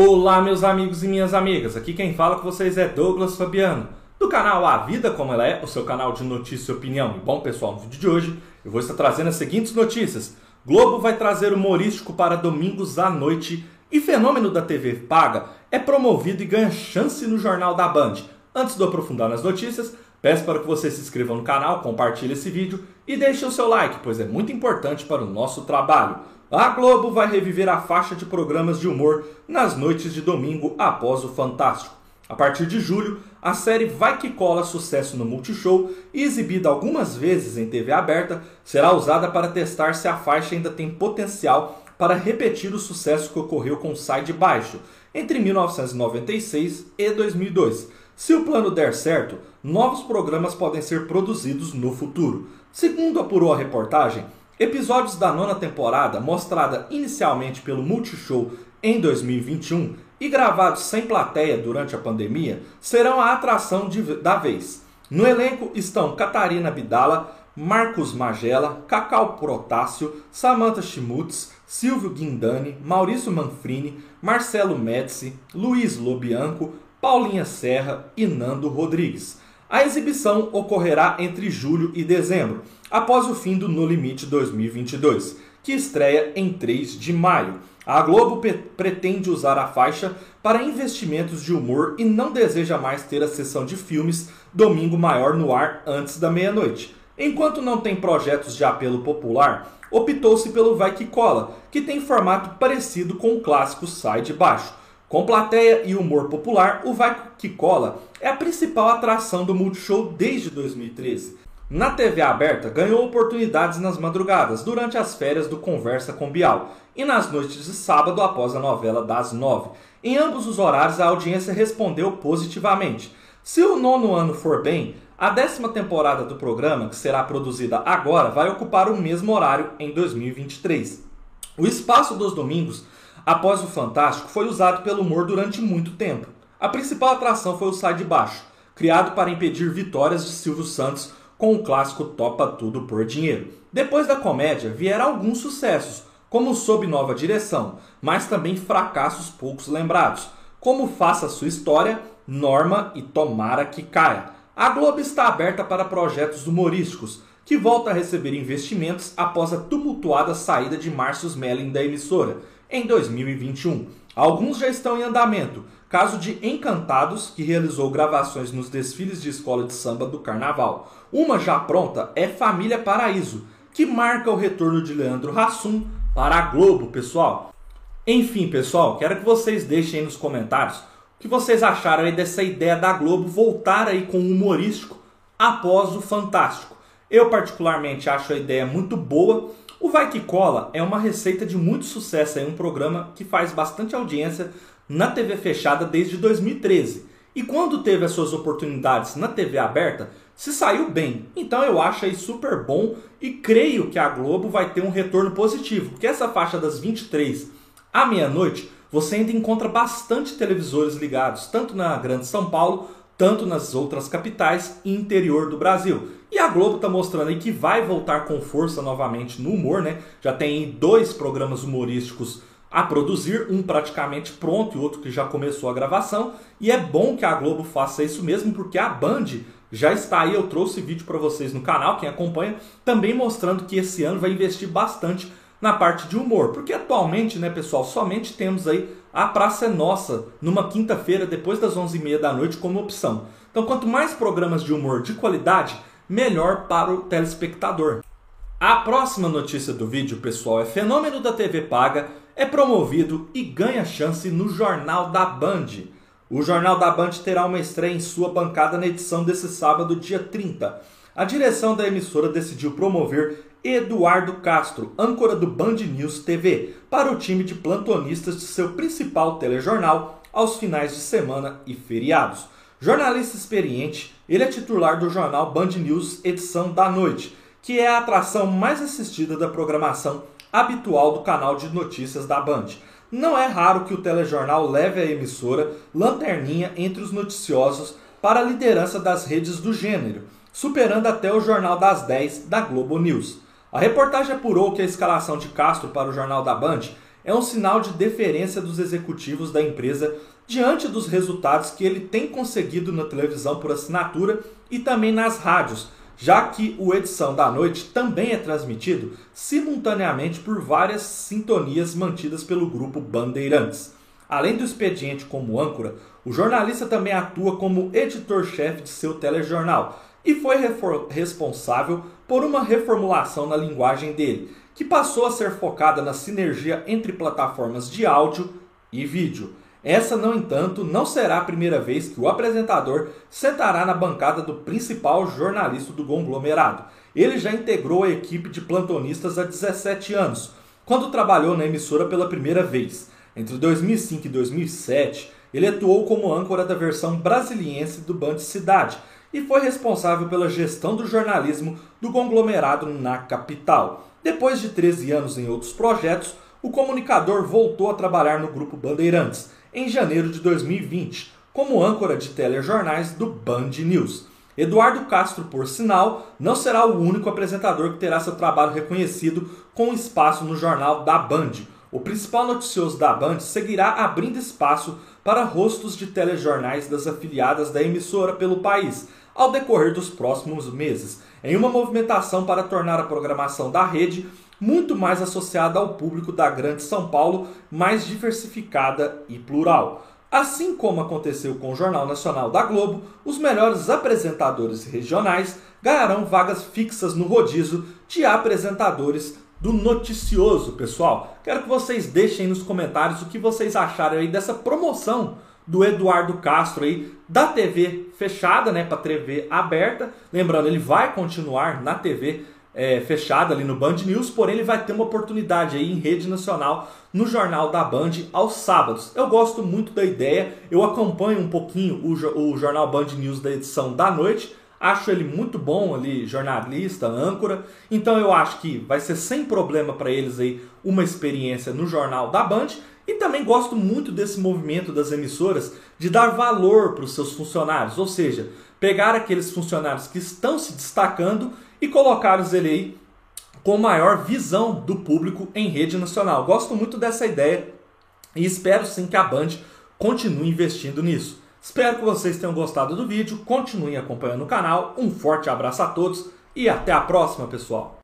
Olá, meus amigos e minhas amigas. Aqui quem fala com vocês é Douglas Fabiano, do canal A Vida Como Ela É, o seu canal de notícia e opinião. E bom, pessoal, no vídeo de hoje eu vou estar trazendo as seguintes notícias. Globo vai trazer humorístico para domingos à noite e fenômeno da TV paga é promovido e ganha chance no Jornal da Band. Antes de eu aprofundar nas notícias, peço para que você se inscreva no canal, compartilhe esse vídeo e deixe o seu like, pois é muito importante para o nosso trabalho. A Globo vai reviver a faixa de programas de humor nas noites de domingo após o Fantástico. A partir de julho, a série Vai Que Cola sucesso no Multishow e exibida algumas vezes em TV aberta, será usada para testar se a faixa ainda tem potencial para repetir o sucesso que ocorreu com Sai de Baixo entre 1996 e 2002. Se o plano der certo, novos programas podem ser produzidos no futuro. Segundo apurou a reportagem, Episódios da nona temporada, mostrada inicialmente pelo Multishow em 2021 e gravados sem plateia durante a pandemia, serão a atração de, da vez. No elenco estão Catarina Bidala, Marcos Magela, Cacau Protássio, Samantha Schmutz, Silvio Guindani, Maurício Manfrini, Marcelo Médici, Luiz Lobianco, Paulinha Serra e Nando Rodrigues. A exibição ocorrerá entre julho e dezembro, após o fim do No Limite 2022, que estreia em 3 de maio. A Globo pretende usar a faixa para investimentos de humor e não deseja mais ter a sessão de filmes Domingo Maior no ar antes da meia-noite. Enquanto não tem projetos de apelo popular, optou-se pelo Vai Que Cola, que tem formato parecido com o clássico Sai de Baixo. Com plateia e humor popular, o Vai Que Cola é a principal atração do Multishow desde 2013. Na TV aberta, ganhou oportunidades nas madrugadas, durante as férias do Conversa com Bial e nas noites de sábado após a novela das nove. Em ambos os horários, a audiência respondeu positivamente. Se o nono ano for bem, a décima temporada do programa, que será produzida agora, vai ocupar o mesmo horário em 2023. O espaço dos domingos após o Fantástico, foi usado pelo humor durante muito tempo. A principal atração foi o Sai de Baixo, criado para impedir vitórias de Silvio Santos com o clássico Topa Tudo por Dinheiro. Depois da comédia vieram alguns sucessos, como Sob Nova Direção, mas também fracassos poucos lembrados, como Faça Sua História, Norma e Tomara que Caia. A Globo está aberta para projetos humorísticos, que volta a receber investimentos após a tumultuada saída de Márcio Smelling da emissora em 2021. Alguns já estão em andamento. Caso de Encantados, que realizou gravações nos desfiles de escola de samba do carnaval. Uma já pronta é Família Paraíso, que marca o retorno de Leandro Hassum para a Globo, pessoal. Enfim, pessoal, quero que vocês deixem aí nos comentários o que vocês acharam aí dessa ideia da Globo voltar aí com o humorístico após o Fantástico. Eu particularmente acho a ideia muito boa o Vai Que Cola é uma receita de muito sucesso, é um programa que faz bastante audiência na TV fechada desde 2013. E quando teve as suas oportunidades na TV aberta, se saiu bem. Então eu acho aí super bom e creio que a Globo vai ter um retorno positivo, porque essa faixa das 23 à meia-noite você ainda encontra bastante televisores ligados, tanto na Grande São Paulo tanto nas outras capitais e interior do Brasil. E a Globo está mostrando aí que vai voltar com força novamente no humor, né? Já tem dois programas humorísticos a produzir, um praticamente pronto e outro que já começou a gravação. E é bom que a Globo faça isso mesmo, porque a Band já está aí. Eu trouxe vídeo para vocês no canal, quem acompanha, também mostrando que esse ano vai investir bastante na parte de humor, porque atualmente, né, pessoal, somente temos aí a Praça é Nossa numa quinta-feira depois das 11h30 da noite como opção. Então, quanto mais programas de humor de qualidade, melhor para o telespectador. A próxima notícia do vídeo, pessoal, é fenômeno da TV paga é promovido e ganha chance no Jornal da Band. O Jornal da Band terá uma estreia em sua bancada na edição desse sábado, dia 30. A direção da emissora decidiu promover Eduardo Castro, âncora do Band News TV, para o time de plantonistas de seu principal telejornal aos finais de semana e feriados. Jornalista experiente, ele é titular do jornal Band News Edição da Noite, que é a atração mais assistida da programação habitual do canal de notícias da Band. Não é raro que o telejornal leve a emissora lanterninha entre os noticiosos para a liderança das redes do gênero, superando até o Jornal das 10 da Globo News. A reportagem apurou que a escalação de Castro para o Jornal da Band é um sinal de deferência dos executivos da empresa diante dos resultados que ele tem conseguido na televisão por assinatura e também nas rádios, já que o Edição da Noite também é transmitido simultaneamente por várias sintonias mantidas pelo grupo Bandeirantes. Além do expediente como âncora, o jornalista também atua como editor-chefe de seu telejornal e foi responsável por uma reformulação na linguagem dele, que passou a ser focada na sinergia entre plataformas de áudio e vídeo. Essa, no entanto, não será a primeira vez que o apresentador sentará na bancada do principal jornalista do conglomerado. Ele já integrou a equipe de plantonistas há 17 anos, quando trabalhou na emissora pela primeira vez. Entre 2005 e 2007, ele atuou como âncora da versão brasiliense do Band Cidade e foi responsável pela gestão do jornalismo do conglomerado na capital. Depois de 13 anos em outros projetos, o comunicador voltou a trabalhar no grupo Bandeirantes em janeiro de 2020, como âncora de telejornais do Band News. Eduardo Castro, por sinal, não será o único apresentador que terá seu trabalho reconhecido com espaço no jornal da Band. O principal noticioso da Band seguirá abrindo espaço para rostos de telejornais das afiliadas da emissora pelo país ao decorrer dos próximos meses, em uma movimentação para tornar a programação da rede muito mais associada ao público da Grande São Paulo, mais diversificada e plural. Assim como aconteceu com o Jornal Nacional da Globo, os melhores apresentadores regionais ganharão vagas fixas no rodízio de apresentadores do noticioso, pessoal. Quero que vocês deixem nos comentários o que vocês acharam aí dessa promoção do Eduardo Castro aí da TV fechada, né, para TV aberta. Lembrando, ele vai continuar na TV é, fechada ali no Band News, porém ele vai ter uma oportunidade aí em rede nacional no jornal da Band aos sábados. Eu gosto muito da ideia, eu acompanho um pouquinho o, o jornal Band News da edição da noite. Acho ele muito bom ali, jornalista, âncora. Então eu acho que vai ser sem problema para eles aí uma experiência no jornal da Band. E também gosto muito desse movimento das emissoras de dar valor para os seus funcionários, ou seja, pegar aqueles funcionários que estão se destacando e colocar os ele aí com maior visão do público em rede nacional. Gosto muito dessa ideia e espero sim que a Band continue investindo nisso. Espero que vocês tenham gostado do vídeo, continuem acompanhando o canal. Um forte abraço a todos e até a próxima, pessoal!